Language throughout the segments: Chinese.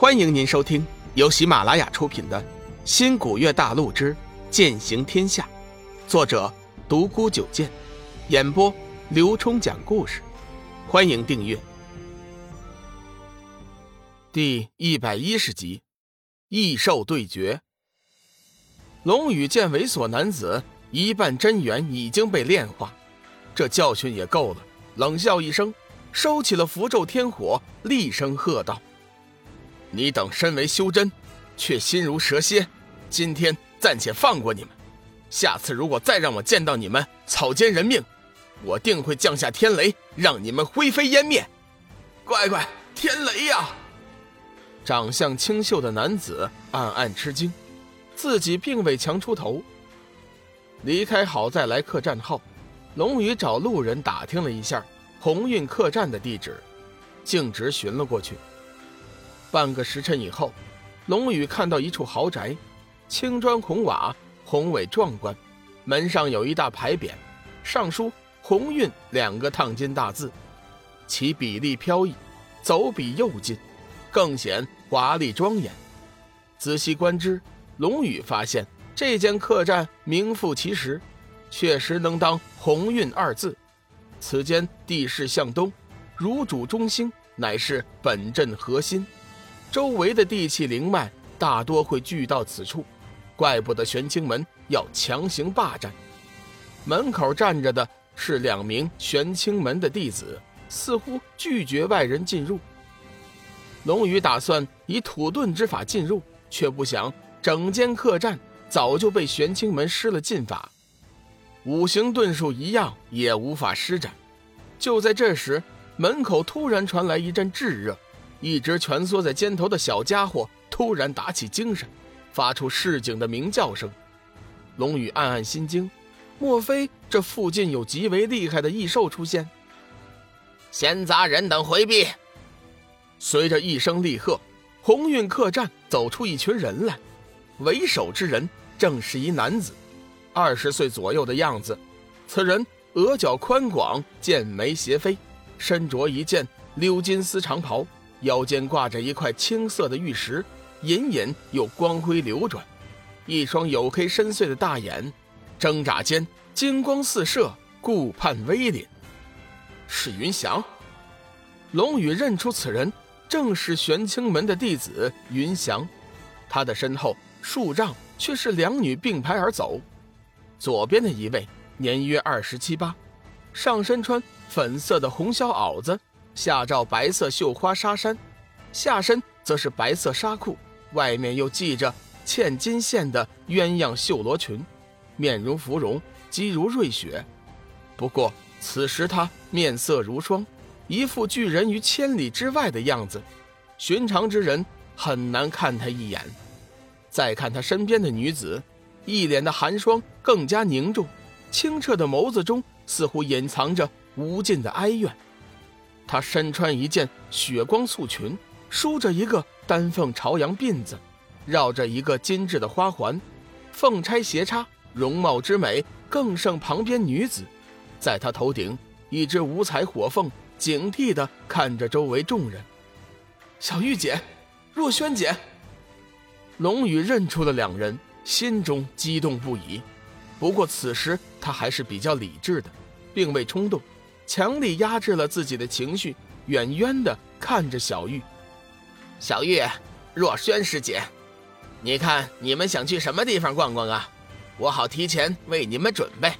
欢迎您收听由喜马拉雅出品的《新古月大陆之剑行天下》，作者独孤九剑，演播刘冲讲故事。欢迎订阅。第一百一十集，异兽对决。龙宇见猥琐男子一半真元已经被炼化，这教训也够了，冷笑一声。收起了符咒天火，厉声喝道：“你等身为修真，却心如蛇蝎。今天暂且放过你们，下次如果再让我见到你们草菅人命，我定会降下天雷，让你们灰飞烟灭。”乖乖，天雷呀！长相清秀的男子暗暗吃惊，自己并未强出头。离开好再来客栈后，龙宇找路人打听了一下。鸿运客栈的地址，径直寻了过去。半个时辰以后，龙宇看到一处豪宅，青砖红瓦，宏伟壮观。门上有一大牌匾，上书“鸿运”两个烫金大字，其比例飘逸，走笔又劲，更显华丽庄严。仔细观之，龙宇发现这间客栈名副其实，确实能当“鸿运”二字。此间地势向东，如主中兴，乃是本镇核心。周围的地气灵脉大多会聚到此处，怪不得玄清门要强行霸占。门口站着的是两名玄清门的弟子，似乎拒绝外人进入。龙宇打算以土遁之法进入，却不想整间客栈早就被玄清门施了禁法。五行遁术一样也无法施展。就在这时，门口突然传来一阵炙热，一直蜷缩在肩头的小家伙突然打起精神，发出市井的鸣叫声。龙宇暗暗心惊，莫非这附近有极为厉害的异兽出现？闲杂人等回避！随着一声厉喝，鸿运客栈走出一群人来，为首之人正是一男子。二十岁左右的样子，此人额角宽广，剑眉斜飞，身着一件鎏金丝长袍，腰间挂着一块青色的玉石，隐隐有光辉流转。一双黝黑深邃的大眼，挣扎间金光四射，顾盼威凛。是云翔。龙宇认出此人，正是玄清门的弟子云翔。他的身后数丈，却是两女并排而走。左边的一位年约二十七八，上身穿粉色的红绡袄子，下罩白色绣花纱衫，下身则是白色纱裤，外面又系着嵌金线的鸳鸯绣罗裙，面如芙蓉，肌如瑞雪。不过此时他面色如霜，一副拒人于千里之外的样子，寻常之人很难看他一眼。再看他身边的女子。一脸的寒霜更加凝重，清澈的眸子中似乎隐藏着无尽的哀怨。她身穿一件血光素裙，梳着一个丹凤朝阳鬓子，绕着一个精致的花环，凤钗斜插，容貌之美更胜旁边女子。在她头顶，一只五彩火凤警惕地看着周围众人。小玉姐，若萱姐。龙宇认出了两人。心中激动不已，不过此时他还是比较理智的，并未冲动，强力压制了自己的情绪，远远的看着小玉。小玉，若轩师姐，你看你们想去什么地方逛逛啊？我好提前为你们准备。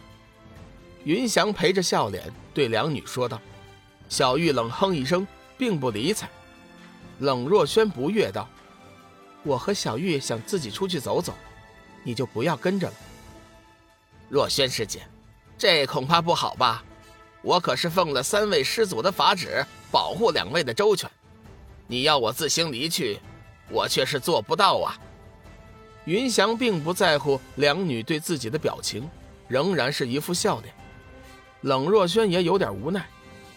云翔陪着笑脸对两女说道。小玉冷哼一声，并不理睬。冷若轩不悦道：“我和小玉想自己出去走走。”你就不要跟着了，若轩师姐，这恐怕不好吧？我可是奉了三位师祖的法旨，保护两位的周全。你要我自行离去，我却是做不到啊。云翔并不在乎两女对自己的表情，仍然是一副笑脸。冷若萱也有点无奈，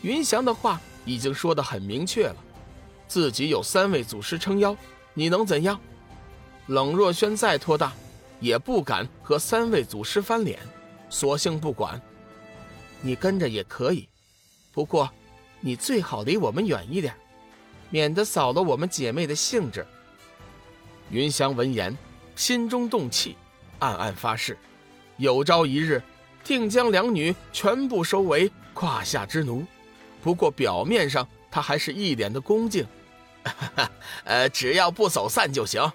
云翔的话已经说得很明确了，自己有三位祖师撑腰，你能怎样？冷若萱再托大。也不敢和三位祖师翻脸，索性不管。你跟着也可以，不过你最好离我们远一点。免得扫了我们姐妹的兴致。云香闻言，心中动气，暗暗发誓，有朝一日，定将两女全部收为胯下之奴。不过表面上，他还是一脸的恭敬。呃，只要不走散就行。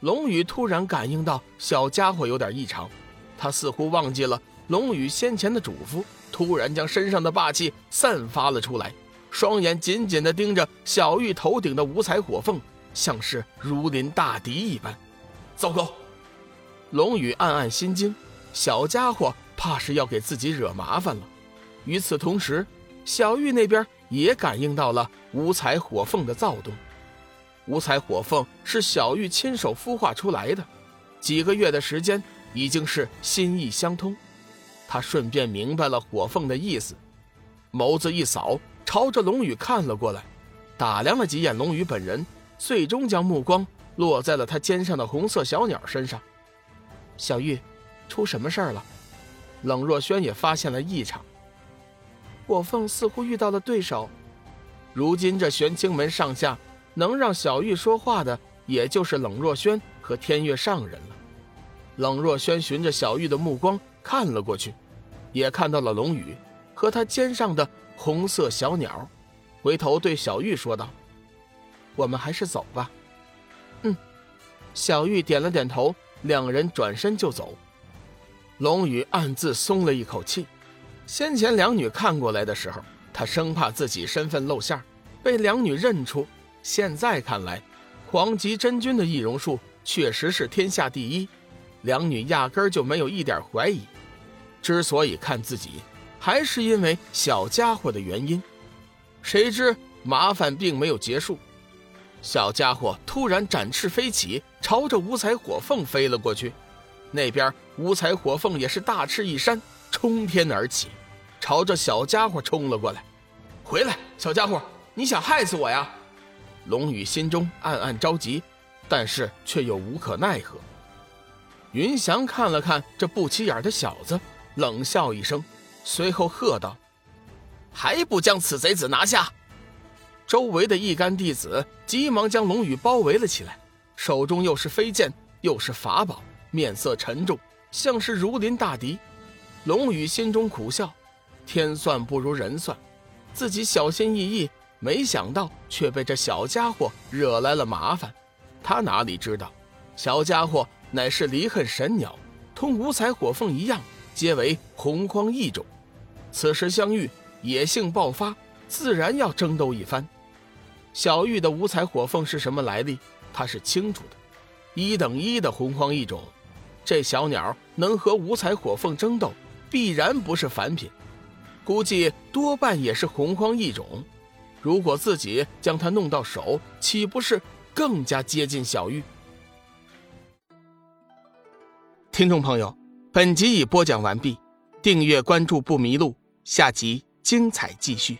龙宇突然感应到小家伙有点异常，他似乎忘记了龙宇先前的嘱咐，突然将身上的霸气散发了出来，双眼紧紧地盯着小玉头顶的五彩火凤，像是如临大敌一般。糟糕！龙宇暗暗心惊，小家伙怕是要给自己惹麻烦了。与此同时，小玉那边也感应到了五彩火凤的躁动。五彩火凤是小玉亲手孵化出来的，几个月的时间已经是心意相通。他顺便明白了火凤的意思，眸子一扫，朝着龙宇看了过来，打量了几眼龙宇本人，最终将目光落在了他肩上的红色小鸟身上。小玉，出什么事儿了？冷若轩也发现了异常。火凤似乎遇到了对手，如今这玄清门上下。能让小玉说话的，也就是冷若轩和天月上人了。冷若轩循着小玉的目光看了过去，也看到了龙宇和他肩上的红色小鸟，回头对小玉说道：“我们还是走吧。”嗯，小玉点了点头，两人转身就走。龙宇暗自松了一口气，先前两女看过来的时候，他生怕自己身份露馅，被两女认出。现在看来，黄极真君的易容术确实是天下第一，两女压根儿就没有一点怀疑。之所以看自己，还是因为小家伙的原因。谁知麻烦并没有结束，小家伙突然展翅飞起，朝着五彩火凤飞了过去。那边五彩火凤也是大翅一扇，冲天而起，朝着小家伙冲了过来。回来，小家伙，你想害死我呀？龙宇心中暗暗着急，但是却又无可奈何。云翔看了看这不起眼的小子，冷笑一声，随后喝道：“还不将此贼子拿下！”周围的一干弟子急忙将龙宇包围了起来，手中又是飞剑又是法宝，面色沉重，像是如临大敌。龙宇心中苦笑：天算不如人算，自己小心翼翼。没想到却被这小家伙惹来了麻烦，他哪里知道，小家伙乃是离恨神鸟，同五彩火凤一样，皆为洪荒异种。此时相遇，野性爆发，自然要争斗一番。小玉的五彩火凤是什么来历，他是清楚的，一等一的洪荒异种，这小鸟能和五彩火凤争斗，必然不是凡品，估计多半也是洪荒异种。如果自己将它弄到手，岂不是更加接近小玉？听众朋友，本集已播讲完毕，订阅关注不迷路，下集精彩继续。